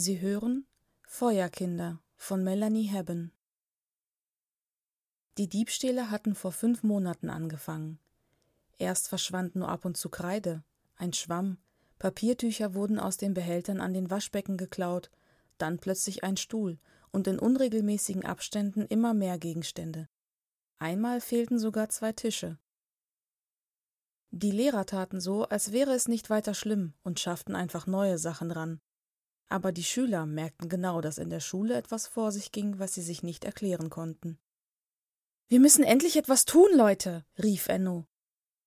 Sie hören Feuerkinder von Melanie Hebben. Die Diebstähle hatten vor fünf Monaten angefangen. Erst verschwand nur ab und zu Kreide, ein Schwamm, Papiertücher wurden aus den Behältern an den Waschbecken geklaut, dann plötzlich ein Stuhl und in unregelmäßigen Abständen immer mehr Gegenstände. Einmal fehlten sogar zwei Tische. Die Lehrer taten so, als wäre es nicht weiter schlimm und schafften einfach neue Sachen ran. Aber die Schüler merkten genau, dass in der Schule etwas vor sich ging, was sie sich nicht erklären konnten. Wir müssen endlich etwas tun, Leute, rief Enno.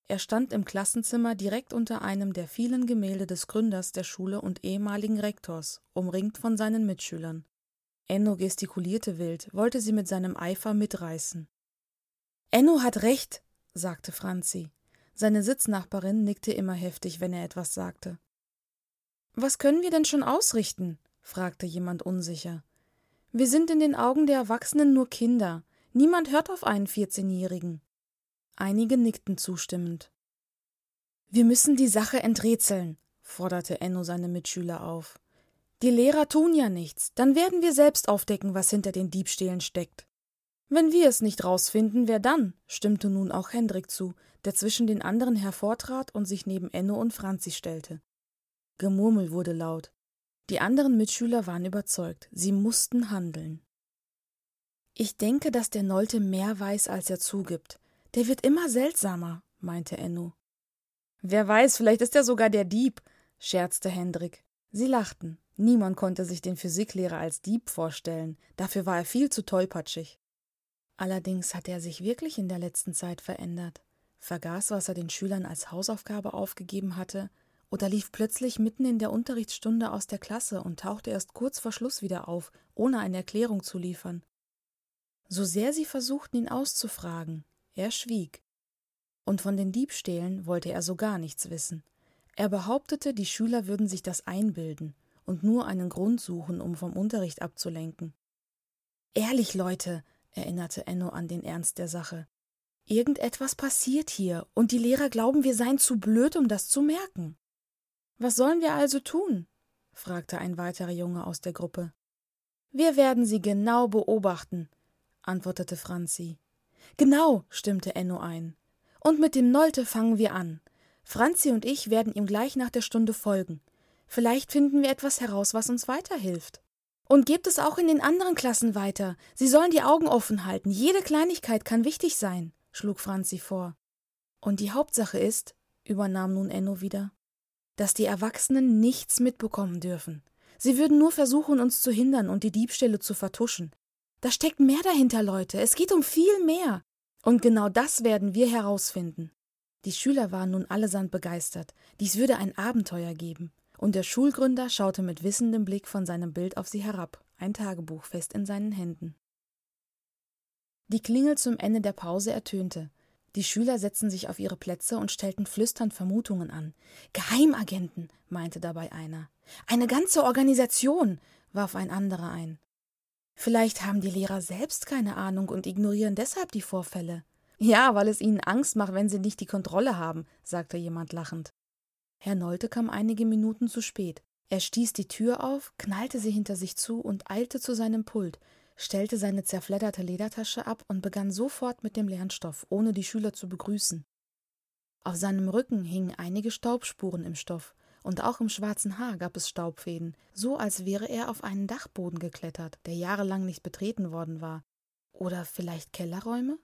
Er stand im Klassenzimmer direkt unter einem der vielen Gemälde des Gründers der Schule und ehemaligen Rektors, umringt von seinen Mitschülern. Enno gestikulierte wild, wollte sie mit seinem Eifer mitreißen. Enno hat recht, sagte Franzi. Seine Sitznachbarin nickte immer heftig, wenn er etwas sagte. Was können wir denn schon ausrichten? fragte jemand unsicher. Wir sind in den Augen der Erwachsenen nur Kinder. Niemand hört auf einen Vierzehnjährigen. Einige nickten zustimmend. Wir müssen die Sache enträtseln, forderte Enno seine Mitschüler auf. Die Lehrer tun ja nichts, dann werden wir selbst aufdecken, was hinter den Diebstählen steckt. Wenn wir es nicht rausfinden, wer dann? stimmte nun auch Hendrik zu, der zwischen den anderen hervortrat und sich neben Enno und Franzi stellte. Gemurmel wurde laut. Die anderen Mitschüler waren überzeugt, sie mussten handeln. Ich denke, dass der Nolte mehr weiß, als er zugibt. Der wird immer seltsamer, meinte Enno. Wer weiß, vielleicht ist er sogar der Dieb, scherzte Hendrik. Sie lachten. Niemand konnte sich den Physiklehrer als Dieb vorstellen, dafür war er viel zu tollpatschig. Allerdings hatte er sich wirklich in der letzten Zeit verändert, vergaß, was er den Schülern als Hausaufgabe aufgegeben hatte oder lief plötzlich mitten in der Unterrichtsstunde aus der Klasse und tauchte erst kurz vor Schluss wieder auf, ohne eine Erklärung zu liefern. So sehr sie versuchten, ihn auszufragen, er schwieg. Und von den Diebstählen wollte er so gar nichts wissen. Er behauptete, die Schüler würden sich das einbilden und nur einen Grund suchen, um vom Unterricht abzulenken. Ehrlich, Leute, erinnerte Enno an den Ernst der Sache. Irgendetwas passiert hier, und die Lehrer glauben, wir seien zu blöd, um das zu merken. Was sollen wir also tun? fragte ein weiterer Junge aus der Gruppe. Wir werden sie genau beobachten, antwortete Franzi. Genau, stimmte Enno ein. Und mit dem Nolte fangen wir an. Franzi und ich werden ihm gleich nach der Stunde folgen. Vielleicht finden wir etwas heraus, was uns weiterhilft. Und gebt es auch in den anderen Klassen weiter. Sie sollen die Augen offen halten. Jede Kleinigkeit kann wichtig sein, schlug Franzi vor. Und die Hauptsache ist, übernahm nun Enno wieder, dass die Erwachsenen nichts mitbekommen dürfen. Sie würden nur versuchen, uns zu hindern und die Diebstähle zu vertuschen. Da steckt mehr dahinter, Leute. Es geht um viel mehr. Und genau das werden wir herausfinden. Die Schüler waren nun allesamt begeistert. Dies würde ein Abenteuer geben. Und der Schulgründer schaute mit wissendem Blick von seinem Bild auf sie herab, ein Tagebuch fest in seinen Händen. Die Klingel zum Ende der Pause ertönte. Die Schüler setzten sich auf ihre Plätze und stellten flüsternd Vermutungen an. Geheimagenten, meinte dabei einer. Eine ganze Organisation, warf ein anderer ein. Vielleicht haben die Lehrer selbst keine Ahnung und ignorieren deshalb die Vorfälle. Ja, weil es ihnen Angst macht, wenn sie nicht die Kontrolle haben, sagte jemand lachend. Herr Nolte kam einige Minuten zu spät. Er stieß die Tür auf, knallte sie hinter sich zu und eilte zu seinem Pult, stellte seine zerfledderte Ledertasche ab und begann sofort mit dem Lernstoff, ohne die Schüler zu begrüßen. Auf seinem Rücken hingen einige Staubspuren im Stoff, und auch im schwarzen Haar gab es Staubfäden, so als wäre er auf einen Dachboden geklettert, der jahrelang nicht betreten worden war. Oder vielleicht Kellerräume?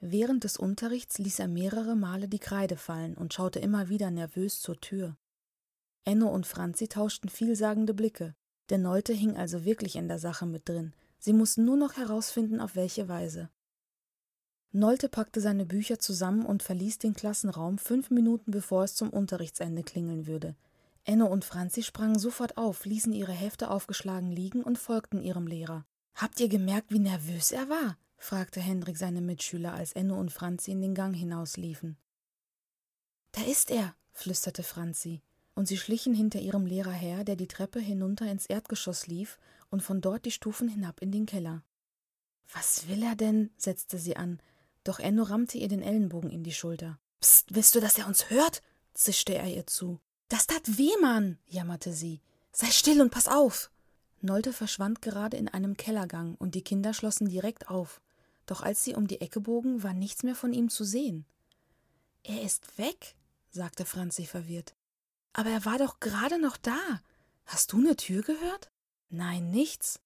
Während des Unterrichts ließ er mehrere Male die Kreide fallen und schaute immer wieder nervös zur Tür. Enno und Franzi tauschten vielsagende Blicke. Der Neute hing also wirklich in der Sache mit drin, Sie mussten nur noch herausfinden, auf welche Weise. Nolte packte seine Bücher zusammen und verließ den Klassenraum fünf Minuten bevor es zum Unterrichtsende klingeln würde. Enno und Franzi sprangen sofort auf, ließen ihre Hefte aufgeschlagen liegen und folgten ihrem Lehrer. Habt ihr gemerkt, wie nervös er war? fragte Hendrik seine Mitschüler, als Enno und Franzi in den Gang hinausliefen. Da ist er, flüsterte Franzi, und sie schlichen hinter ihrem Lehrer her, der die Treppe hinunter ins Erdgeschoss lief und von dort die Stufen hinab in den Keller. Was will er denn? setzte sie an, doch Enno rammte ihr den Ellenbogen in die Schulter. Psst, willst du, dass er uns hört? zischte er ihr zu. Das tat weh, Mann, jammerte sie. Sei still und pass auf! Nolte verschwand gerade in einem Kellergang und die Kinder schlossen direkt auf. Doch als sie um die Ecke bogen, war nichts mehr von ihm zu sehen. Er ist weg, sagte Franzi verwirrt. Aber er war doch gerade noch da. Hast du eine Tür gehört? Nein, nichts.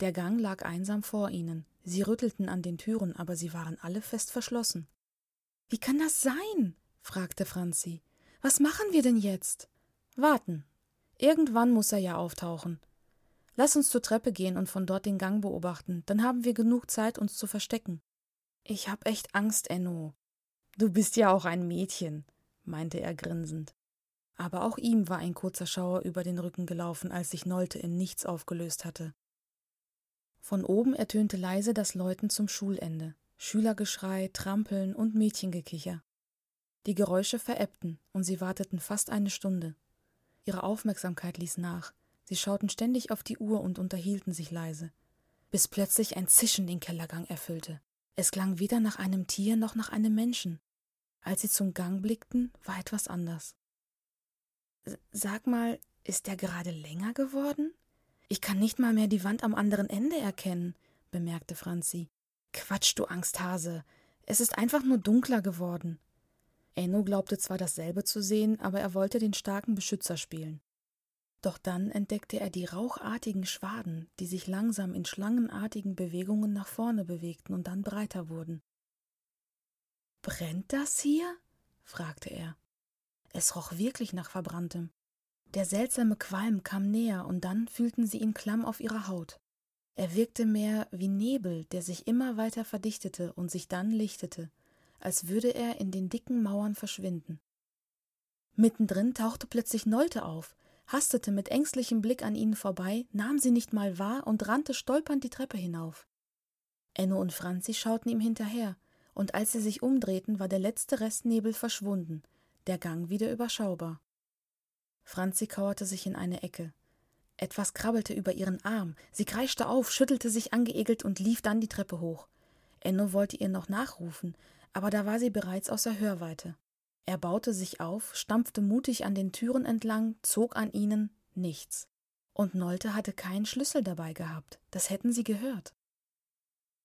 Der Gang lag einsam vor ihnen. Sie rüttelten an den Türen, aber sie waren alle fest verschlossen. Wie kann das sein? fragte Franzi. Was machen wir denn jetzt? Warten. Irgendwann muss er ja auftauchen. Lass uns zur Treppe gehen und von dort den Gang beobachten, dann haben wir genug Zeit, uns zu verstecken. Ich hab echt Angst, Enno. Du bist ja auch ein Mädchen, meinte er grinsend. Aber auch ihm war ein kurzer Schauer über den Rücken gelaufen, als sich Nolte in nichts aufgelöst hatte. Von oben ertönte leise das Läuten zum Schulende, Schülergeschrei, Trampeln und Mädchengekicher. Die Geräusche verebbten, und sie warteten fast eine Stunde. Ihre Aufmerksamkeit ließ nach, sie schauten ständig auf die Uhr und unterhielten sich leise, bis plötzlich ein Zischen den Kellergang erfüllte. Es klang weder nach einem Tier noch nach einem Menschen. Als sie zum Gang blickten, war etwas anders. Sag mal, ist der gerade länger geworden? Ich kann nicht mal mehr die Wand am anderen Ende erkennen, bemerkte Franzi. Quatsch, du Angsthase. Es ist einfach nur dunkler geworden. Enno glaubte zwar dasselbe zu sehen, aber er wollte den starken Beschützer spielen. Doch dann entdeckte er die rauchartigen Schwaden, die sich langsam in schlangenartigen Bewegungen nach vorne bewegten und dann breiter wurden. Brennt das hier? fragte er. Es roch wirklich nach Verbranntem. Der seltsame Qualm kam näher, und dann fühlten sie ihn klamm auf ihrer Haut. Er wirkte mehr wie Nebel, der sich immer weiter verdichtete und sich dann lichtete, als würde er in den dicken Mauern verschwinden. Mittendrin tauchte plötzlich Nolte auf, hastete mit ängstlichem Blick an ihnen vorbei, nahm sie nicht mal wahr und rannte stolpernd die Treppe hinauf. Enno und Franzi schauten ihm hinterher, und als sie sich umdrehten, war der letzte Restnebel verschwunden, der Gang wieder überschaubar. Franzi kauerte sich in eine Ecke. Etwas krabbelte über ihren Arm. Sie kreischte auf, schüttelte sich angeekelt und lief dann die Treppe hoch. Enno wollte ihr noch nachrufen, aber da war sie bereits außer Hörweite. Er baute sich auf, stampfte mutig an den Türen entlang, zog an ihnen nichts. Und Nolte hatte keinen Schlüssel dabei gehabt, das hätten sie gehört.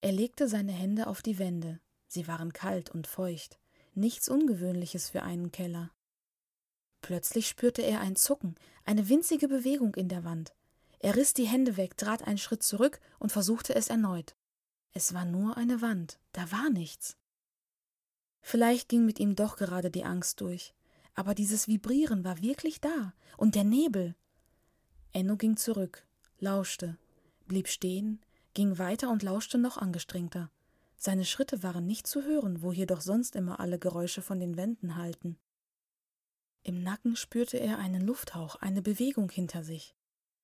Er legte seine Hände auf die Wände, sie waren kalt und feucht, nichts Ungewöhnliches für einen Keller. Plötzlich spürte er ein Zucken, eine winzige Bewegung in der Wand. Er riss die Hände weg, trat einen Schritt zurück und versuchte es erneut. Es war nur eine Wand, da war nichts. Vielleicht ging mit ihm doch gerade die Angst durch, aber dieses Vibrieren war wirklich da, und der Nebel. Enno ging zurück, lauschte, blieb stehen, ging weiter und lauschte noch angestrengter. Seine Schritte waren nicht zu hören, wo hier doch sonst immer alle Geräusche von den Wänden halten. Im Nacken spürte er einen Lufthauch, eine Bewegung hinter sich.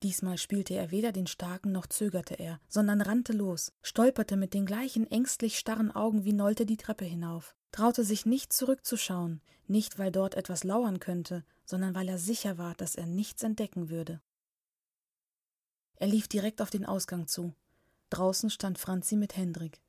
Diesmal spielte er weder den Starken noch zögerte er, sondern rannte los, stolperte mit den gleichen ängstlich starren Augen wie Nolte die Treppe hinauf, traute sich nicht zurückzuschauen, nicht weil dort etwas lauern könnte, sondern weil er sicher war, dass er nichts entdecken würde. Er lief direkt auf den Ausgang zu. Draußen stand Franzi mit Hendrik.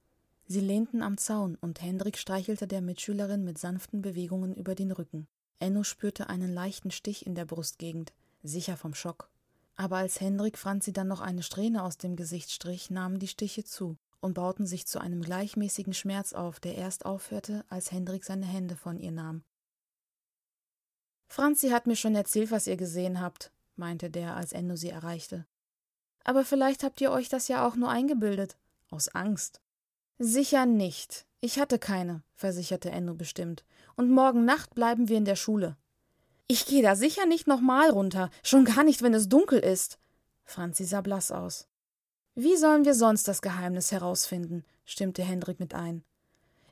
Sie lehnten am Zaun und Hendrik streichelte der Mitschülerin mit sanften Bewegungen über den Rücken. Enno spürte einen leichten Stich in der Brustgegend, sicher vom Schock. Aber als Hendrik Franzi dann noch eine Strähne aus dem Gesicht strich, nahmen die Stiche zu und bauten sich zu einem gleichmäßigen Schmerz auf, der erst aufhörte, als Hendrik seine Hände von ihr nahm. Franzi hat mir schon erzählt, was ihr gesehen habt, meinte der, als Enno sie erreichte. Aber vielleicht habt ihr euch das ja auch nur eingebildet. Aus Angst. Sicher nicht. Ich hatte keine, versicherte Enno bestimmt und morgen Nacht bleiben wir in der Schule. Ich gehe da sicher nicht nochmal runter, schon gar nicht, wenn es dunkel ist. Franzi sah blass aus. Wie sollen wir sonst das Geheimnis herausfinden? stimmte Hendrik mit ein.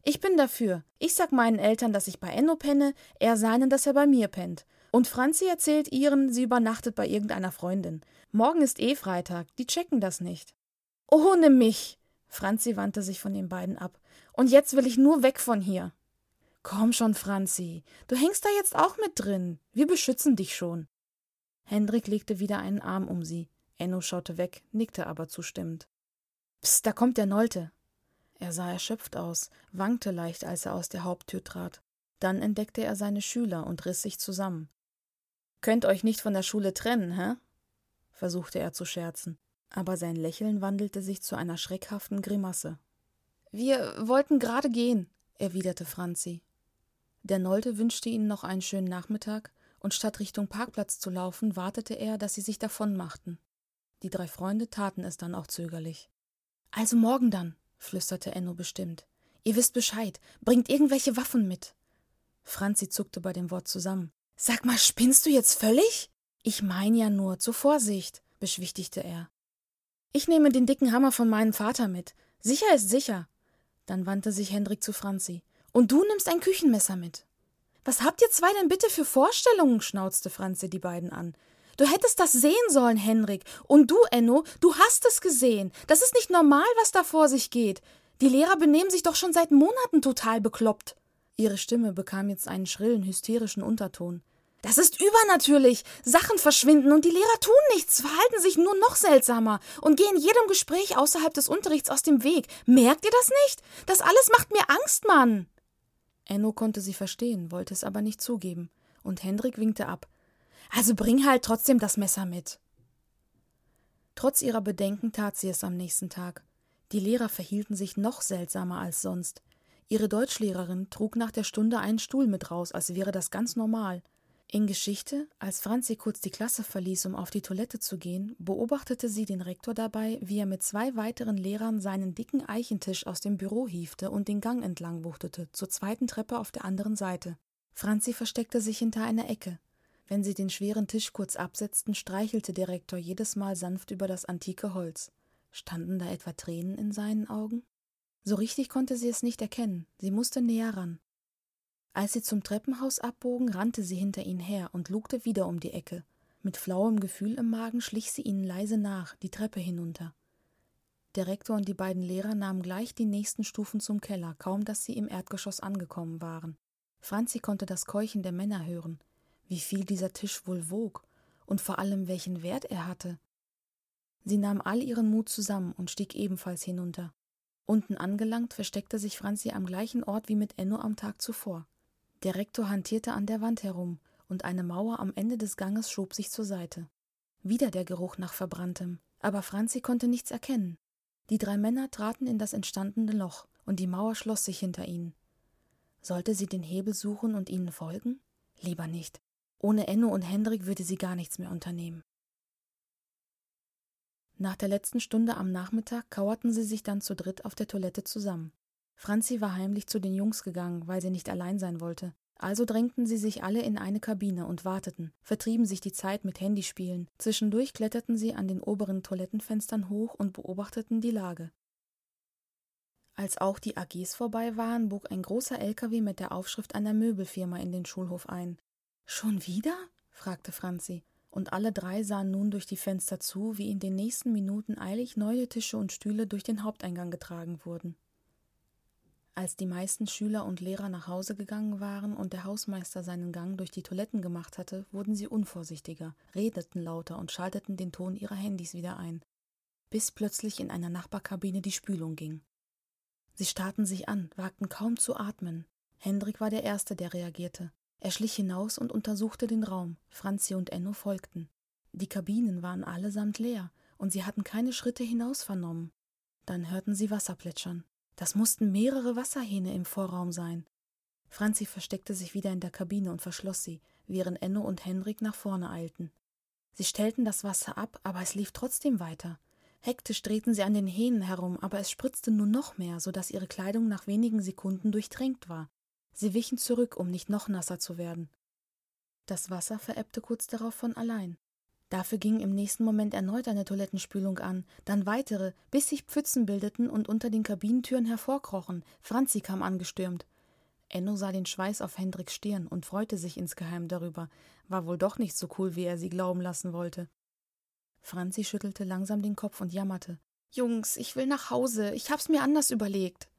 Ich bin dafür. Ich sag meinen Eltern, dass ich bei Enno penne, er seinen, dass er bei mir pennt. Und Franzi erzählt ihren, sie übernachtet bei irgendeiner Freundin. Morgen ist eh Freitag, die checken das nicht. Ohne mich! Franzi wandte sich von den beiden ab. Und jetzt will ich nur weg von hier. Komm schon, Franzi, du hängst da jetzt auch mit drin. Wir beschützen dich schon. Hendrik legte wieder einen Arm um sie. Enno schaute weg, nickte aber zustimmend. Psst, da kommt der Nolte. Er sah erschöpft aus, wankte leicht, als er aus der Haupttür trat. Dann entdeckte er seine Schüler und riss sich zusammen. Könnt euch nicht von der Schule trennen, hä? versuchte er zu scherzen, aber sein Lächeln wandelte sich zu einer schreckhaften Grimasse. Wir wollten gerade gehen, erwiderte Franzi. Der Nolte wünschte ihnen noch einen schönen Nachmittag, und statt Richtung Parkplatz zu laufen, wartete er, dass sie sich davonmachten. Die drei Freunde taten es dann auch zögerlich. Also morgen dann, flüsterte Enno bestimmt. Ihr wisst Bescheid, bringt irgendwelche Waffen mit. Franzi zuckte bei dem Wort zusammen. Sag mal, spinnst du jetzt völlig? Ich mein ja nur, zur Vorsicht, beschwichtigte er. Ich nehme den dicken Hammer von meinem Vater mit. Sicher ist sicher. Dann wandte sich Hendrik zu Franzi. Und du nimmst ein Küchenmesser mit. Was habt ihr zwei denn bitte für Vorstellungen? schnauzte Franzi die beiden an. Du hättest das sehen sollen, Henrik. Und du, Enno, du hast es gesehen. Das ist nicht normal, was da vor sich geht. Die Lehrer benehmen sich doch schon seit Monaten total bekloppt. Ihre Stimme bekam jetzt einen schrillen, hysterischen Unterton. Das ist übernatürlich. Sachen verschwinden und die Lehrer tun nichts, verhalten sich nur noch seltsamer und gehen jedem Gespräch außerhalb des Unterrichts aus dem Weg. Merkt ihr das nicht? Das alles macht mir Angst, Mann. Enno konnte sie verstehen, wollte es aber nicht zugeben, und Hendrik winkte ab. Also bring halt trotzdem das Messer mit. Trotz ihrer Bedenken tat sie es am nächsten Tag. Die Lehrer verhielten sich noch seltsamer als sonst. Ihre Deutschlehrerin trug nach der Stunde einen Stuhl mit raus, als wäre das ganz normal. In Geschichte, als Franzi kurz die Klasse verließ, um auf die Toilette zu gehen, beobachtete sie den Rektor dabei, wie er mit zwei weiteren Lehrern seinen dicken Eichentisch aus dem Büro hiefte und den Gang entlang wuchtete, zur zweiten Treppe auf der anderen Seite. Franzi versteckte sich hinter einer Ecke. Wenn sie den schweren Tisch kurz absetzten, streichelte der Rektor jedes Mal sanft über das antike Holz. Standen da etwa Tränen in seinen Augen? So richtig konnte sie es nicht erkennen, sie musste näher ran. Als sie zum Treppenhaus abbogen, rannte sie hinter ihnen her und lugte wieder um die Ecke. Mit flauem Gefühl im Magen schlich sie ihnen leise nach, die Treppe hinunter. Der Rektor und die beiden Lehrer nahmen gleich die nächsten Stufen zum Keller, kaum dass sie im Erdgeschoss angekommen waren. Franzi konnte das Keuchen der Männer hören, wie viel dieser Tisch wohl wog und vor allem welchen Wert er hatte. Sie nahm all ihren Mut zusammen und stieg ebenfalls hinunter. Unten angelangt, versteckte sich Franzi am gleichen Ort wie mit Enno am Tag zuvor. Der Rektor hantierte an der Wand herum, und eine Mauer am Ende des Ganges schob sich zur Seite. Wieder der Geruch nach Verbranntem, aber Franzi konnte nichts erkennen. Die drei Männer traten in das entstandene Loch, und die Mauer schloss sich hinter ihnen. Sollte sie den Hebel suchen und ihnen folgen? Lieber nicht. Ohne Enno und Hendrik würde sie gar nichts mehr unternehmen. Nach der letzten Stunde am Nachmittag kauerten sie sich dann zu dritt auf der Toilette zusammen. Franzi war heimlich zu den Jungs gegangen, weil sie nicht allein sein wollte. Also drängten sie sich alle in eine Kabine und warteten, vertrieben sich die Zeit mit Handyspielen. Zwischendurch kletterten sie an den oberen Toilettenfenstern hoch und beobachteten die Lage. Als auch die AGs vorbei waren, bog ein großer LKW mit der Aufschrift einer Möbelfirma in den Schulhof ein. Schon wieder? fragte Franzi. Und alle drei sahen nun durch die Fenster zu, wie in den nächsten Minuten eilig neue Tische und Stühle durch den Haupteingang getragen wurden. Als die meisten Schüler und Lehrer nach Hause gegangen waren und der Hausmeister seinen Gang durch die Toiletten gemacht hatte, wurden sie unvorsichtiger, redeten lauter und schalteten den Ton ihrer Handys wieder ein, bis plötzlich in einer Nachbarkabine die Spülung ging. Sie starrten sich an, wagten kaum zu atmen. Hendrik war der Erste, der reagierte. Er schlich hinaus und untersuchte den Raum. Franzi und Enno folgten. Die Kabinen waren allesamt leer, und sie hatten keine Schritte hinaus vernommen. Dann hörten sie Wasser plätschern. Das mussten mehrere Wasserhähne im Vorraum sein. Franzi versteckte sich wieder in der Kabine und verschloss sie, während Enno und Henrik nach vorne eilten. Sie stellten das Wasser ab, aber es lief trotzdem weiter. Hektisch drehten sie an den Hähnen herum, aber es spritzte nur noch mehr, so dass ihre Kleidung nach wenigen Sekunden durchtränkt war. Sie wichen zurück, um nicht noch nasser zu werden. Das Wasser verebbte kurz darauf von allein. Dafür ging im nächsten Moment erneut eine Toilettenspülung an, dann weitere, bis sich Pfützen bildeten und unter den Kabinentüren hervorkrochen. Franzi kam angestürmt. Enno sah den Schweiß auf Hendriks Stirn und freute sich insgeheim darüber. War wohl doch nicht so cool, wie er sie glauben lassen wollte. Franzi schüttelte langsam den Kopf und jammerte. Jungs, ich will nach Hause. Ich hab's mir anders überlegt.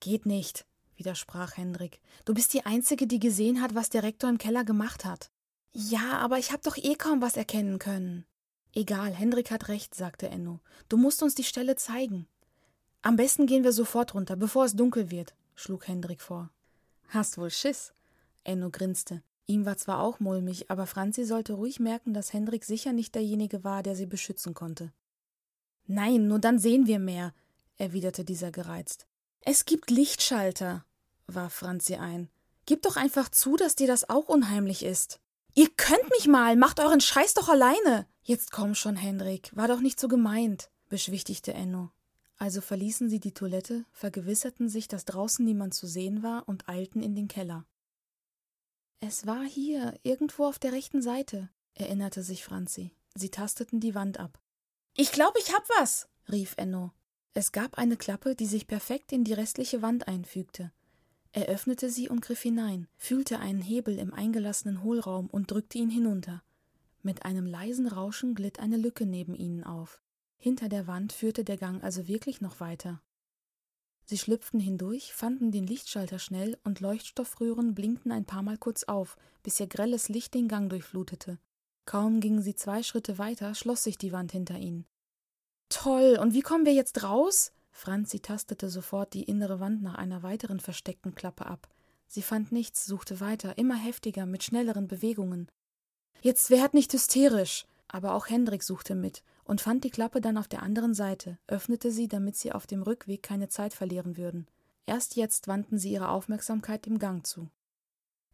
Geht nicht, widersprach Hendrik. Du bist die Einzige, die gesehen hat, was der Rektor im Keller gemacht hat. Ja, aber ich hab doch eh kaum was erkennen können. Egal, Hendrik hat recht, sagte Enno. Du musst uns die Stelle zeigen. Am besten gehen wir sofort runter, bevor es dunkel wird, schlug Hendrik vor. Hast wohl Schiss? Enno grinste. Ihm war zwar auch mulmig, aber Franzi sollte ruhig merken, dass Hendrik sicher nicht derjenige war, der sie beschützen konnte. Nein, nur dann sehen wir mehr, erwiderte dieser gereizt. Es gibt Lichtschalter, warf Franzi ein. Gib doch einfach zu, dass dir das auch unheimlich ist. Ihr könnt mich mal, macht euren Scheiß doch alleine. Jetzt komm schon, Hendrik, war doch nicht so gemeint, beschwichtigte Enno. Also verließen sie die Toilette, vergewisserten sich, dass draußen niemand zu sehen war und eilten in den Keller. Es war hier, irgendwo auf der rechten Seite, erinnerte sich Franzi. Sie tasteten die Wand ab. Ich glaube, ich hab was, rief Enno. Es gab eine Klappe, die sich perfekt in die restliche Wand einfügte. Er öffnete sie und griff hinein, fühlte einen Hebel im eingelassenen Hohlraum und drückte ihn hinunter. Mit einem leisen Rauschen glitt eine Lücke neben ihnen auf. Hinter der Wand führte der Gang also wirklich noch weiter. Sie schlüpften hindurch, fanden den Lichtschalter schnell und Leuchtstoffröhren blinkten ein paar Mal kurz auf, bis ihr grelles Licht den Gang durchflutete. Kaum gingen sie zwei Schritte weiter, schloss sich die Wand hinter ihnen. Toll, und wie kommen wir jetzt raus? Franzi tastete sofort die innere Wand nach einer weiteren versteckten Klappe ab. Sie fand nichts, suchte weiter, immer heftiger, mit schnelleren Bewegungen. Jetzt werd nicht hysterisch! Aber auch Hendrik suchte mit, und fand die Klappe dann auf der anderen Seite, öffnete sie, damit sie auf dem Rückweg keine Zeit verlieren würden. Erst jetzt wandten sie ihre Aufmerksamkeit dem Gang zu.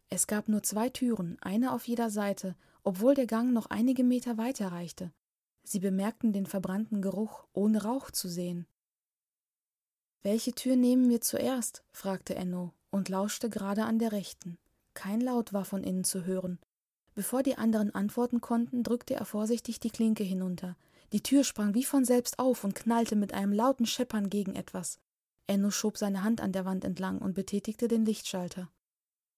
Es gab nur zwei Türen, eine auf jeder Seite, obwohl der Gang noch einige Meter weiter reichte. Sie bemerkten den verbrannten Geruch, ohne Rauch zu sehen. Welche Tür nehmen wir zuerst? fragte Enno und lauschte gerade an der rechten. Kein Laut war von innen zu hören. Bevor die anderen antworten konnten, drückte er vorsichtig die Klinke hinunter, die Tür sprang wie von selbst auf und knallte mit einem lauten Scheppern gegen etwas. Enno schob seine Hand an der Wand entlang und betätigte den Lichtschalter.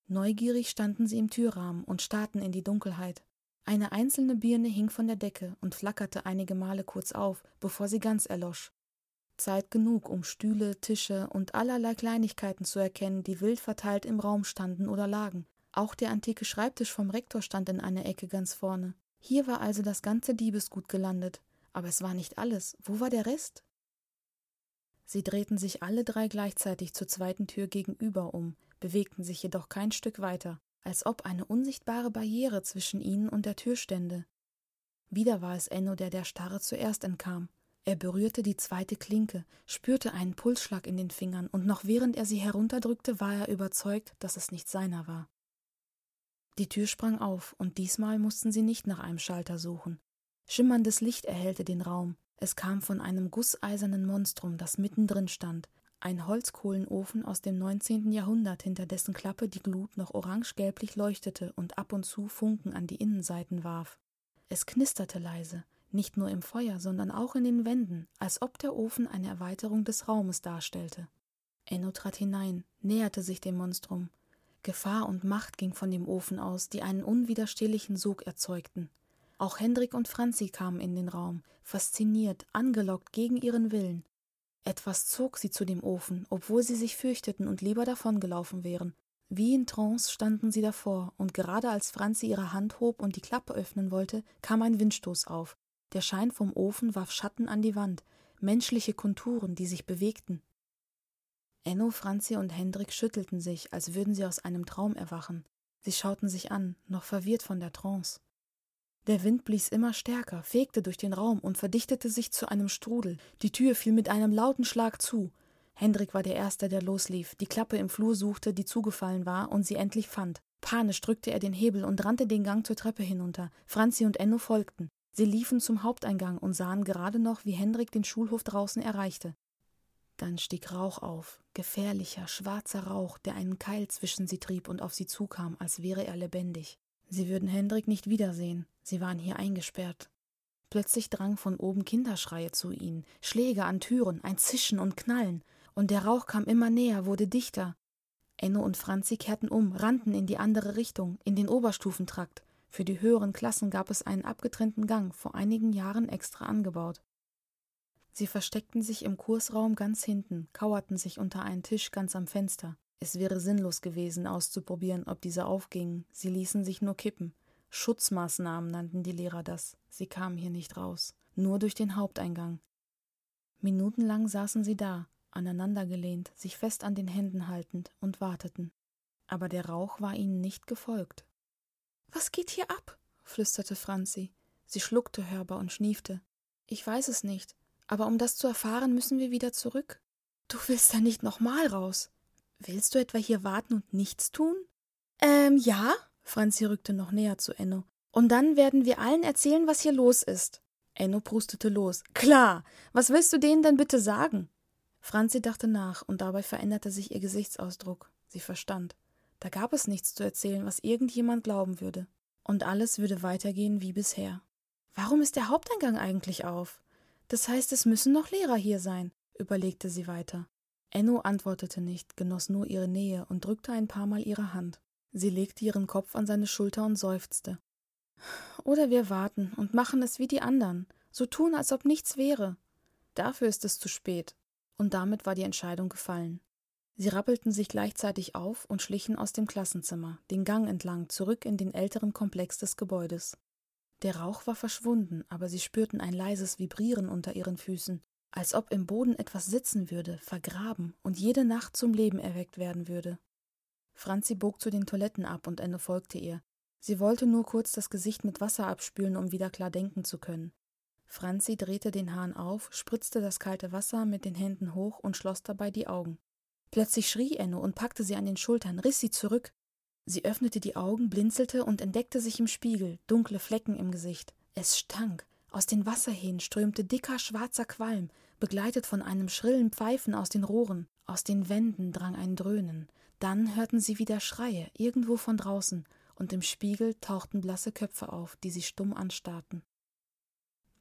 Neugierig standen sie im Türrahmen und starrten in die Dunkelheit. Eine einzelne Birne hing von der Decke und flackerte einige Male kurz auf, bevor sie ganz erlosch. Zeit genug, um Stühle, Tische und allerlei Kleinigkeiten zu erkennen, die wild verteilt im Raum standen oder lagen. Auch der antike Schreibtisch vom Rektor stand in einer Ecke ganz vorne. Hier war also das ganze Diebesgut gelandet. Aber es war nicht alles. Wo war der Rest? Sie drehten sich alle drei gleichzeitig zur zweiten Tür gegenüber um, bewegten sich jedoch kein Stück weiter, als ob eine unsichtbare Barriere zwischen ihnen und der Tür stände. Wieder war es Enno, der der Starre zuerst entkam. Er berührte die zweite Klinke, spürte einen Pulsschlag in den Fingern, und noch während er sie herunterdrückte, war er überzeugt, dass es nicht seiner war. Die Tür sprang auf, und diesmal mussten sie nicht nach einem Schalter suchen. Schimmerndes Licht erhellte den Raum. Es kam von einem gusseisernen Monstrum, das mittendrin stand, ein Holzkohlenofen aus dem 19. Jahrhundert, hinter dessen Klappe die Glut noch orange-gelblich leuchtete und ab und zu Funken an die Innenseiten warf. Es knisterte leise, nicht nur im Feuer, sondern auch in den Wänden, als ob der Ofen eine Erweiterung des Raumes darstellte. Enno trat hinein, näherte sich dem Monstrum. Gefahr und Macht ging von dem Ofen aus, die einen unwiderstehlichen Sog erzeugten. Auch Hendrik und Franzi kamen in den Raum, fasziniert, angelockt gegen ihren Willen. Etwas zog sie zu dem Ofen, obwohl sie sich fürchteten und lieber davongelaufen wären. Wie in Trance standen sie davor, und gerade als Franzi ihre Hand hob und die Klappe öffnen wollte, kam ein Windstoß auf. Der Schein vom Ofen warf Schatten an die Wand, menschliche Konturen, die sich bewegten. Enno, Franzi und Hendrik schüttelten sich, als würden sie aus einem Traum erwachen. Sie schauten sich an, noch verwirrt von der Trance. Der Wind blies immer stärker, fegte durch den Raum und verdichtete sich zu einem Strudel. Die Tür fiel mit einem lauten Schlag zu. Hendrik war der Erste, der loslief, die Klappe im Flur suchte, die zugefallen war und sie endlich fand. Panisch drückte er den Hebel und rannte den Gang zur Treppe hinunter. Franzi und Enno folgten. Sie liefen zum Haupteingang und sahen gerade noch, wie Hendrik den Schulhof draußen erreichte. Dann stieg Rauch auf, gefährlicher, schwarzer Rauch, der einen Keil zwischen sie trieb und auf sie zukam, als wäre er lebendig. Sie würden Hendrik nicht wiedersehen, sie waren hier eingesperrt. Plötzlich drang von oben Kinderschreie zu ihnen, Schläge an Türen, ein Zischen und Knallen, und der Rauch kam immer näher, wurde dichter. Enno und Franzi kehrten um, rannten in die andere Richtung, in den Oberstufentrakt. Für die höheren Klassen gab es einen abgetrennten Gang, vor einigen Jahren extra angebaut. Sie versteckten sich im Kursraum ganz hinten, kauerten sich unter einen Tisch ganz am Fenster. Es wäre sinnlos gewesen, auszuprobieren, ob diese aufgingen. Sie ließen sich nur kippen. Schutzmaßnahmen nannten die Lehrer das. Sie kamen hier nicht raus. Nur durch den Haupteingang. Minutenlang saßen sie da, aneinandergelehnt, sich fest an den Händen haltend und warteten. Aber der Rauch war ihnen nicht gefolgt. Was geht hier ab? flüsterte Franzi. Sie schluckte hörbar und schniefte. Ich weiß es nicht, aber um das zu erfahren, müssen wir wieder zurück. Du willst da nicht nochmal raus. Willst du etwa hier warten und nichts tun? Ähm, ja, Franzi rückte noch näher zu Enno. Und dann werden wir allen erzählen, was hier los ist. Enno prustete los. Klar. Was willst du denen denn bitte sagen? Franzi dachte nach, und dabei veränderte sich ihr Gesichtsausdruck. Sie verstand. Da gab es nichts zu erzählen, was irgendjemand glauben würde. Und alles würde weitergehen wie bisher. Warum ist der Haupteingang eigentlich auf? Das heißt, es müssen noch Lehrer hier sein, überlegte sie weiter. Enno antwortete nicht, genoss nur ihre Nähe und drückte ein paar Mal ihre Hand. Sie legte ihren Kopf an seine Schulter und seufzte. Oder wir warten und machen es wie die anderen, so tun, als ob nichts wäre. Dafür ist es zu spät. Und damit war die Entscheidung gefallen. Sie rappelten sich gleichzeitig auf und schlichen aus dem Klassenzimmer, den Gang entlang, zurück in den älteren Komplex des Gebäudes. Der Rauch war verschwunden, aber sie spürten ein leises Vibrieren unter ihren Füßen, als ob im Boden etwas sitzen würde, vergraben und jede Nacht zum Leben erweckt werden würde. Franzi bog zu den Toiletten ab und Ende folgte ihr. Sie wollte nur kurz das Gesicht mit Wasser abspülen, um wieder klar denken zu können. Franzi drehte den Hahn auf, spritzte das kalte Wasser mit den Händen hoch und schloss dabei die Augen. Plötzlich schrie Enno und packte sie an den Schultern, riss sie zurück. Sie öffnete die Augen, blinzelte und entdeckte sich im Spiegel, dunkle Flecken im Gesicht. Es stank. Aus den Wasserhähnen strömte dicker schwarzer Qualm, begleitet von einem schrillen Pfeifen aus den Rohren. Aus den Wänden drang ein Dröhnen. Dann hörten sie wieder Schreie, irgendwo von draußen, und im Spiegel tauchten blasse Köpfe auf, die sie stumm anstarrten.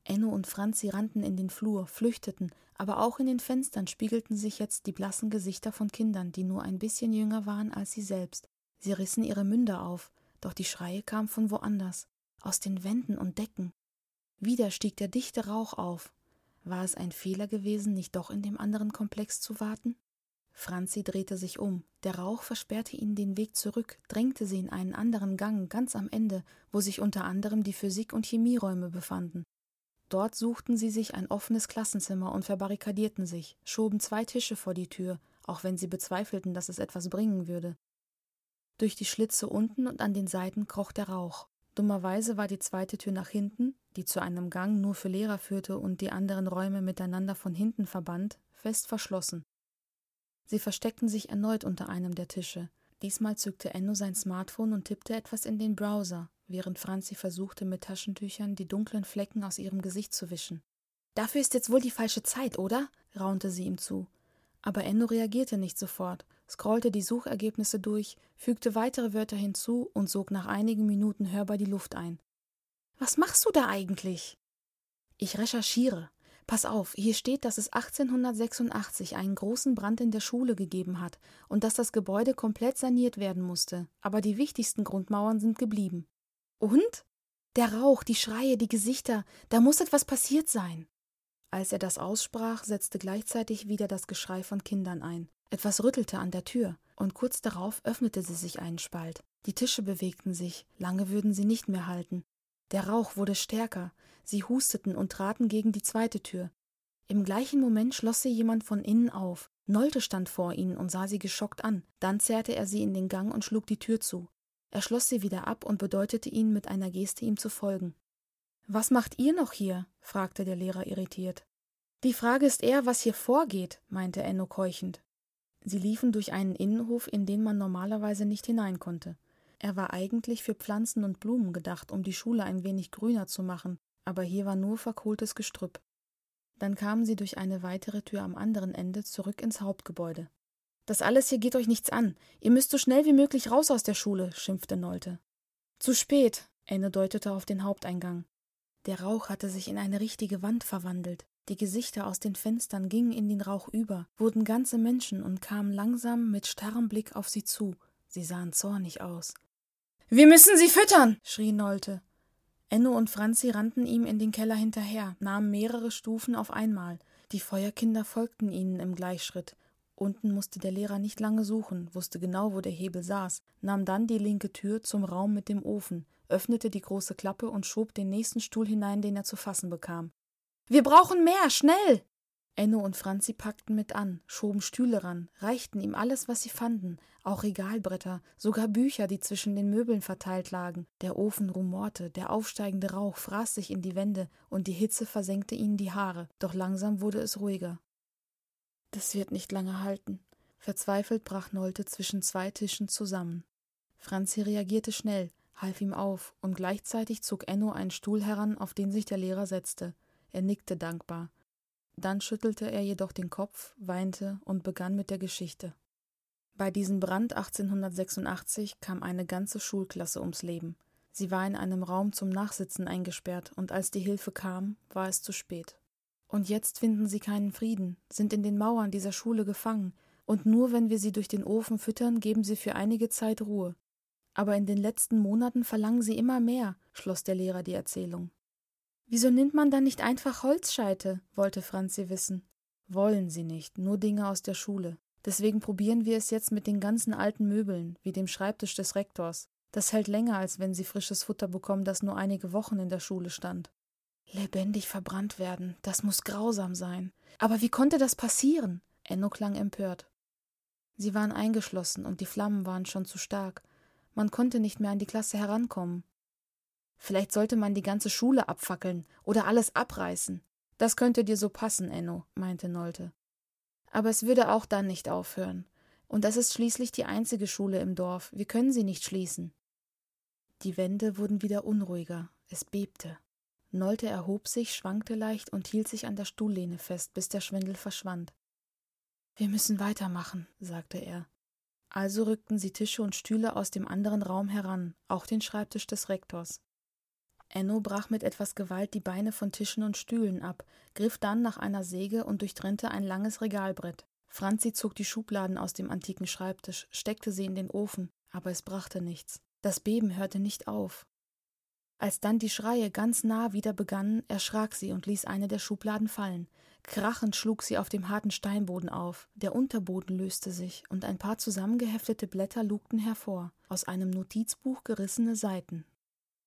Enno und Franzi rannten in den Flur, flüchteten, aber auch in den Fenstern spiegelten sich jetzt die blassen Gesichter von Kindern, die nur ein bisschen jünger waren als sie selbst. Sie rissen ihre Münder auf, doch die Schreie kamen von woanders, aus den Wänden und Decken. Wieder stieg der dichte Rauch auf. War es ein Fehler gewesen, nicht doch in dem anderen Komplex zu warten? Franzi drehte sich um. Der Rauch versperrte ihnen den Weg zurück, drängte sie in einen anderen Gang ganz am Ende, wo sich unter anderem die Physik- und Chemieräume befanden. Dort suchten sie sich ein offenes Klassenzimmer und verbarrikadierten sich, schoben zwei Tische vor die Tür, auch wenn sie bezweifelten, dass es etwas bringen würde. Durch die Schlitze unten und an den Seiten kroch der Rauch. Dummerweise war die zweite Tür nach hinten, die zu einem Gang nur für Lehrer führte und die anderen Räume miteinander von hinten verband, fest verschlossen. Sie versteckten sich erneut unter einem der Tische. Diesmal zückte Enno sein Smartphone und tippte etwas in den Browser, während Franzi versuchte, mit Taschentüchern die dunklen Flecken aus ihrem Gesicht zu wischen. Dafür ist jetzt wohl die falsche Zeit, oder? raunte sie ihm zu. Aber Enno reagierte nicht sofort, scrollte die Suchergebnisse durch, fügte weitere Wörter hinzu und sog nach einigen Minuten hörbar die Luft ein. Was machst du da eigentlich? Ich recherchiere. Pass auf, hier steht, dass es 1886 einen großen Brand in der Schule gegeben hat und dass das Gebäude komplett saniert werden musste, aber die wichtigsten Grundmauern sind geblieben. Und? Der Rauch, die Schreie, die Gesichter, da muss etwas passiert sein. Als er das aussprach, setzte gleichzeitig wieder das Geschrei von Kindern ein. Etwas rüttelte an der Tür, und kurz darauf öffnete sie sich einen Spalt. Die Tische bewegten sich, lange würden sie nicht mehr halten. Der Rauch wurde stärker, sie husteten und traten gegen die zweite Tür. Im gleichen Moment schloss sie jemand von innen auf. Nolte stand vor ihnen und sah sie geschockt an. Dann zerrte er sie in den Gang und schlug die Tür zu. Er schloss sie wieder ab und bedeutete ihnen mit einer Geste, ihm zu folgen. Was macht ihr noch hier? fragte der Lehrer irritiert. Die Frage ist eher, was hier vorgeht, meinte Enno keuchend. Sie liefen durch einen Innenhof, in den man normalerweise nicht hinein konnte. Er war eigentlich für Pflanzen und Blumen gedacht, um die Schule ein wenig grüner zu machen, aber hier war nur verkohltes Gestrüpp. Dann kamen sie durch eine weitere Tür am anderen Ende zurück ins Hauptgebäude. Das alles hier geht euch nichts an. Ihr müsst so schnell wie möglich raus aus der Schule, schimpfte Nolte. Zu spät, Enne deutete auf den Haupteingang. Der Rauch hatte sich in eine richtige Wand verwandelt. Die Gesichter aus den Fenstern gingen in den Rauch über, wurden ganze Menschen und kamen langsam mit starrem Blick auf sie zu. Sie sahen zornig aus. Wir müssen sie füttern, schrie Nolte. Enno und Franzi rannten ihm in den Keller hinterher, nahmen mehrere Stufen auf einmal. Die Feuerkinder folgten ihnen im Gleichschritt. Unten musste der Lehrer nicht lange suchen, wusste genau, wo der Hebel saß, nahm dann die linke Tür zum Raum mit dem Ofen, öffnete die große Klappe und schob den nächsten Stuhl hinein, den er zu fassen bekam. Wir brauchen mehr, schnell! Enno und Franzi packten mit an, schoben Stühle ran, reichten ihm alles, was sie fanden, auch Regalbretter, sogar Bücher, die zwischen den Möbeln verteilt lagen. Der Ofen rumorte, der aufsteigende Rauch fraß sich in die Wände und die Hitze versenkte ihnen die Haare, doch langsam wurde es ruhiger. Das wird nicht lange halten. Verzweifelt brach Nolte zwischen zwei Tischen zusammen. Franzi reagierte schnell, half ihm auf, und gleichzeitig zog Enno einen Stuhl heran, auf den sich der Lehrer setzte. Er nickte dankbar. Dann schüttelte er jedoch den Kopf, weinte und begann mit der Geschichte. Bei diesem Brand 1886 kam eine ganze Schulklasse ums Leben. Sie war in einem Raum zum Nachsitzen eingesperrt, und als die Hilfe kam, war es zu spät. Und jetzt finden sie keinen Frieden, sind in den Mauern dieser Schule gefangen, und nur wenn wir sie durch den Ofen füttern, geben sie für einige Zeit Ruhe. Aber in den letzten Monaten verlangen sie immer mehr, schloss der Lehrer die Erzählung. Wieso nimmt man dann nicht einfach Holzscheite? wollte Franzi wissen. Wollen sie nicht, nur Dinge aus der Schule. Deswegen probieren wir es jetzt mit den ganzen alten Möbeln, wie dem Schreibtisch des Rektors. Das hält länger, als wenn sie frisches Futter bekommen, das nur einige Wochen in der Schule stand. Lebendig verbrannt werden, das muss grausam sein. Aber wie konnte das passieren? Enno klang empört. Sie waren eingeschlossen und die Flammen waren schon zu stark. Man konnte nicht mehr an die Klasse herankommen. Vielleicht sollte man die ganze Schule abfackeln oder alles abreißen. Das könnte dir so passen, Enno, meinte Nolte. Aber es würde auch dann nicht aufhören. Und das ist schließlich die einzige Schule im Dorf. Wir können sie nicht schließen. Die Wände wurden wieder unruhiger. Es bebte. Nolte erhob sich, schwankte leicht und hielt sich an der Stuhllehne fest, bis der Schwindel verschwand. Wir müssen weitermachen, sagte er. Also rückten sie Tische und Stühle aus dem anderen Raum heran, auch den Schreibtisch des Rektors. Enno brach mit etwas Gewalt die Beine von Tischen und Stühlen ab, griff dann nach einer Säge und durchtrennte ein langes Regalbrett. Franzi zog die Schubladen aus dem antiken Schreibtisch, steckte sie in den Ofen, aber es brachte nichts. Das Beben hörte nicht auf. Als dann die Schreie ganz nah wieder begannen, erschrak sie und ließ eine der Schubladen fallen. Krachend schlug sie auf dem harten Steinboden auf. Der Unterboden löste sich, und ein paar zusammengeheftete Blätter lugten hervor, aus einem Notizbuch gerissene Seiten.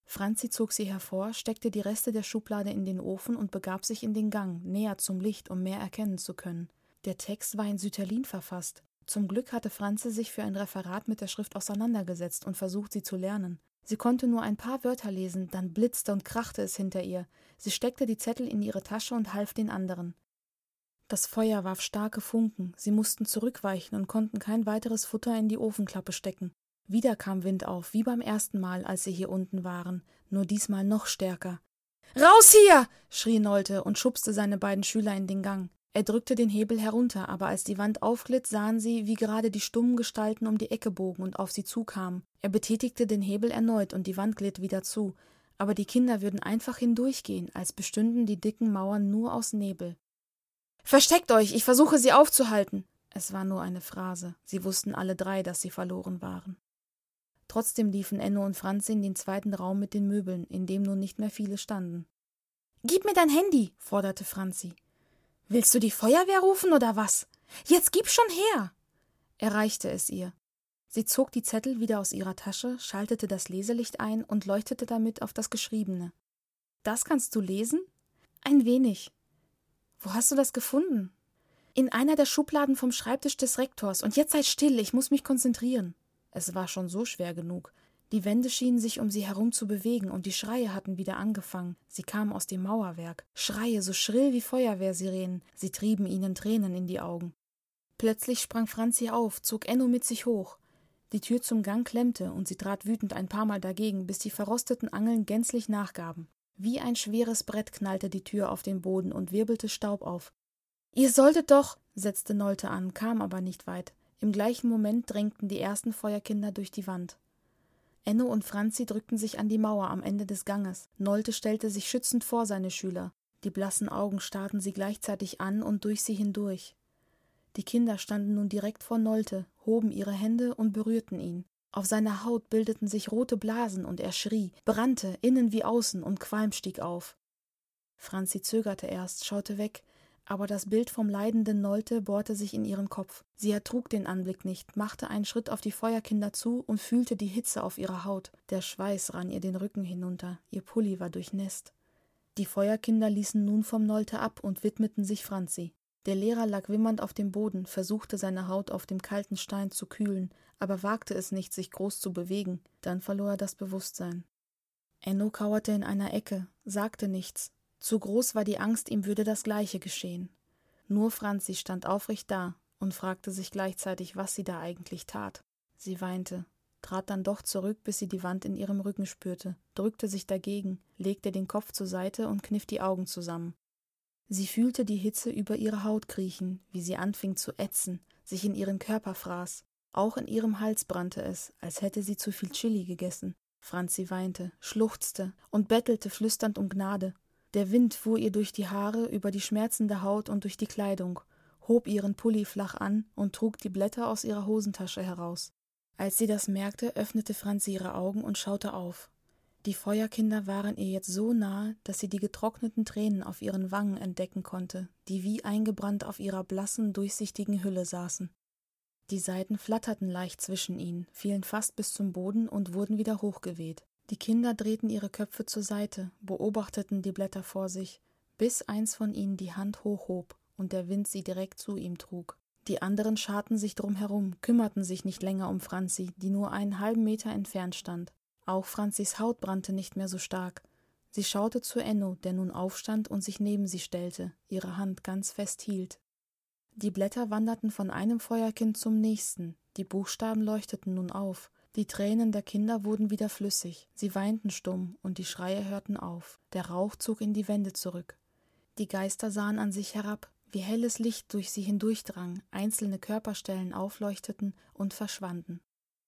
Franzi zog sie hervor, steckte die Reste der Schublade in den Ofen und begab sich in den Gang, näher zum Licht, um mehr erkennen zu können. Der Text war in Sütterlin verfasst. Zum Glück hatte Franzi sich für ein Referat mit der Schrift auseinandergesetzt und versucht, sie zu lernen. Sie konnte nur ein paar Wörter lesen, dann blitzte und krachte es hinter ihr. Sie steckte die Zettel in ihre Tasche und half den anderen. Das Feuer warf starke Funken, sie mussten zurückweichen und konnten kein weiteres Futter in die Ofenklappe stecken. Wieder kam Wind auf, wie beim ersten Mal, als sie hier unten waren, nur diesmal noch stärker. Raus hier! schrie Nolte und schubste seine beiden Schüler in den Gang. Er drückte den Hebel herunter, aber als die Wand aufglitt, sahen sie, wie gerade die stummen Gestalten um die Ecke bogen und auf sie zukamen. Er betätigte den Hebel erneut und die Wand glitt wieder zu, aber die Kinder würden einfach hindurchgehen, als bestünden die dicken Mauern nur aus Nebel. Versteckt euch, ich versuche sie aufzuhalten. Es war nur eine Phrase. Sie wussten alle drei, dass sie verloren waren. Trotzdem liefen Enno und Franzi in den zweiten Raum mit den Möbeln, in dem nun nicht mehr viele standen. Gib mir dein Handy, forderte Franzi. Willst du die Feuerwehr rufen oder was? Jetzt gib schon her! Er reichte es ihr. Sie zog die Zettel wieder aus ihrer Tasche, schaltete das Leselicht ein und leuchtete damit auf das Geschriebene. Das kannst du lesen? Ein wenig. Wo hast du das gefunden? In einer der Schubladen vom Schreibtisch des Rektors. Und jetzt sei still, ich muss mich konzentrieren. Es war schon so schwer genug. Die Wände schienen sich um sie herum zu bewegen, und die Schreie hatten wieder angefangen. Sie kamen aus dem Mauerwerk. Schreie, so schrill wie Feuerwehrsirenen. Sie trieben ihnen Tränen in die Augen. Plötzlich sprang Franzi auf, zog Enno mit sich hoch. Die Tür zum Gang klemmte, und sie trat wütend ein paar Mal dagegen, bis die verrosteten Angeln gänzlich nachgaben. Wie ein schweres Brett knallte die Tür auf den Boden und wirbelte Staub auf. Ihr solltet doch, setzte Nolte an, kam aber nicht weit. Im gleichen Moment drängten die ersten Feuerkinder durch die Wand. Enno und Franzi drückten sich an die Mauer am Ende des Ganges. Nolte stellte sich schützend vor seine Schüler. Die blassen Augen starrten sie gleichzeitig an und durch sie hindurch. Die Kinder standen nun direkt vor Nolte, hoben ihre Hände und berührten ihn. Auf seiner Haut bildeten sich rote Blasen und er schrie, brannte, innen wie außen, und Qualm stieg auf. Franzi zögerte erst, schaute weg, aber das Bild vom leidenden Nolte bohrte sich in ihren Kopf. Sie ertrug den Anblick nicht, machte einen Schritt auf die Feuerkinder zu und fühlte die Hitze auf ihrer Haut. Der Schweiß rann ihr den Rücken hinunter, ihr Pulli war durchnässt. Die Feuerkinder ließen nun vom Nolte ab und widmeten sich Franzi. Der Lehrer lag wimmernd auf dem Boden, versuchte seine Haut auf dem kalten Stein zu kühlen, aber wagte es nicht, sich groß zu bewegen, dann verlor er das Bewusstsein. Enno kauerte in einer Ecke, sagte nichts. Zu groß war die Angst, ihm würde das Gleiche geschehen. Nur Franzi stand aufrecht da und fragte sich gleichzeitig, was sie da eigentlich tat. Sie weinte, trat dann doch zurück, bis sie die Wand in ihrem Rücken spürte, drückte sich dagegen, legte den Kopf zur Seite und kniff die Augen zusammen. Sie fühlte die Hitze über ihre Haut kriechen, wie sie anfing zu ätzen, sich in ihren Körper fraß. Auch in ihrem Hals brannte es, als hätte sie zu viel Chili gegessen. Franzi weinte, schluchzte und bettelte flüsternd um Gnade. Der Wind fuhr ihr durch die Haare, über die schmerzende Haut und durch die Kleidung, hob ihren Pulli flach an und trug die Blätter aus ihrer Hosentasche heraus. Als sie das merkte, öffnete Franzi ihre Augen und schaute auf. Die Feuerkinder waren ihr jetzt so nahe, dass sie die getrockneten Tränen auf ihren Wangen entdecken konnte, die wie eingebrannt auf ihrer blassen, durchsichtigen Hülle saßen. Die Seiten flatterten leicht zwischen ihnen, fielen fast bis zum Boden und wurden wieder hochgeweht. Die Kinder drehten ihre Köpfe zur Seite, beobachteten die Blätter vor sich, bis eins von ihnen die Hand hochhob und der Wind sie direkt zu ihm trug. Die anderen scharten sich drum herum, kümmerten sich nicht länger um Franzi, die nur einen halben Meter entfernt stand. Auch Franzis Haut brannte nicht mehr so stark. Sie schaute zu Enno, der nun aufstand und sich neben sie stellte, ihre Hand ganz fest hielt. Die Blätter wanderten von einem Feuerkind zum nächsten, die Buchstaben leuchteten nun auf, die Tränen der Kinder wurden wieder flüssig, sie weinten stumm und die Schreie hörten auf, der Rauch zog in die Wände zurück. Die Geister sahen an sich herab, wie helles Licht durch sie hindurchdrang, einzelne Körperstellen aufleuchteten und verschwanden.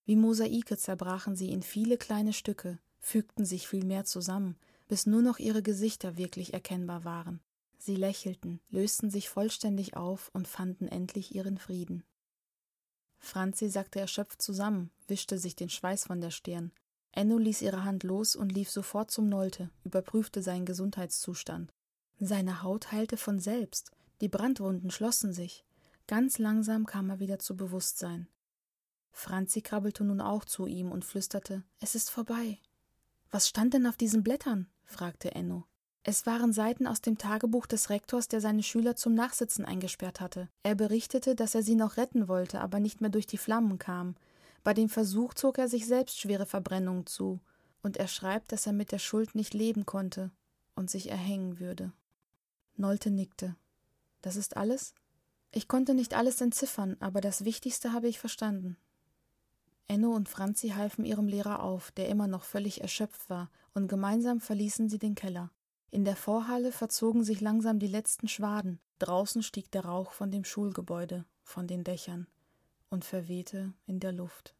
Wie Mosaike zerbrachen sie in viele kleine Stücke, fügten sich vielmehr zusammen, bis nur noch ihre Gesichter wirklich erkennbar waren. Sie lächelten, lösten sich vollständig auf und fanden endlich ihren Frieden. Franzi sackte erschöpft zusammen, wischte sich den Schweiß von der Stirn. Enno ließ ihre Hand los und lief sofort zum Nolte, überprüfte seinen Gesundheitszustand. Seine Haut heilte von selbst, die Brandwunden schlossen sich. Ganz langsam kam er wieder zu Bewusstsein. Franzi krabbelte nun auch zu ihm und flüsterte Es ist vorbei. Was stand denn auf diesen Blättern? fragte Enno. Es waren Seiten aus dem Tagebuch des Rektors, der seine Schüler zum Nachsitzen eingesperrt hatte. Er berichtete, dass er sie noch retten wollte, aber nicht mehr durch die Flammen kam. Bei dem Versuch zog er sich selbst schwere Verbrennungen zu, und er schreibt, dass er mit der Schuld nicht leben konnte und sich erhängen würde. Nolte nickte. Das ist alles? Ich konnte nicht alles entziffern, aber das Wichtigste habe ich verstanden. Enno und Franzi halfen ihrem Lehrer auf, der immer noch völlig erschöpft war, und gemeinsam verließen sie den Keller. In der Vorhalle verzogen sich langsam die letzten Schwaden, draußen stieg der Rauch von dem Schulgebäude, von den Dächern und verwehte in der Luft.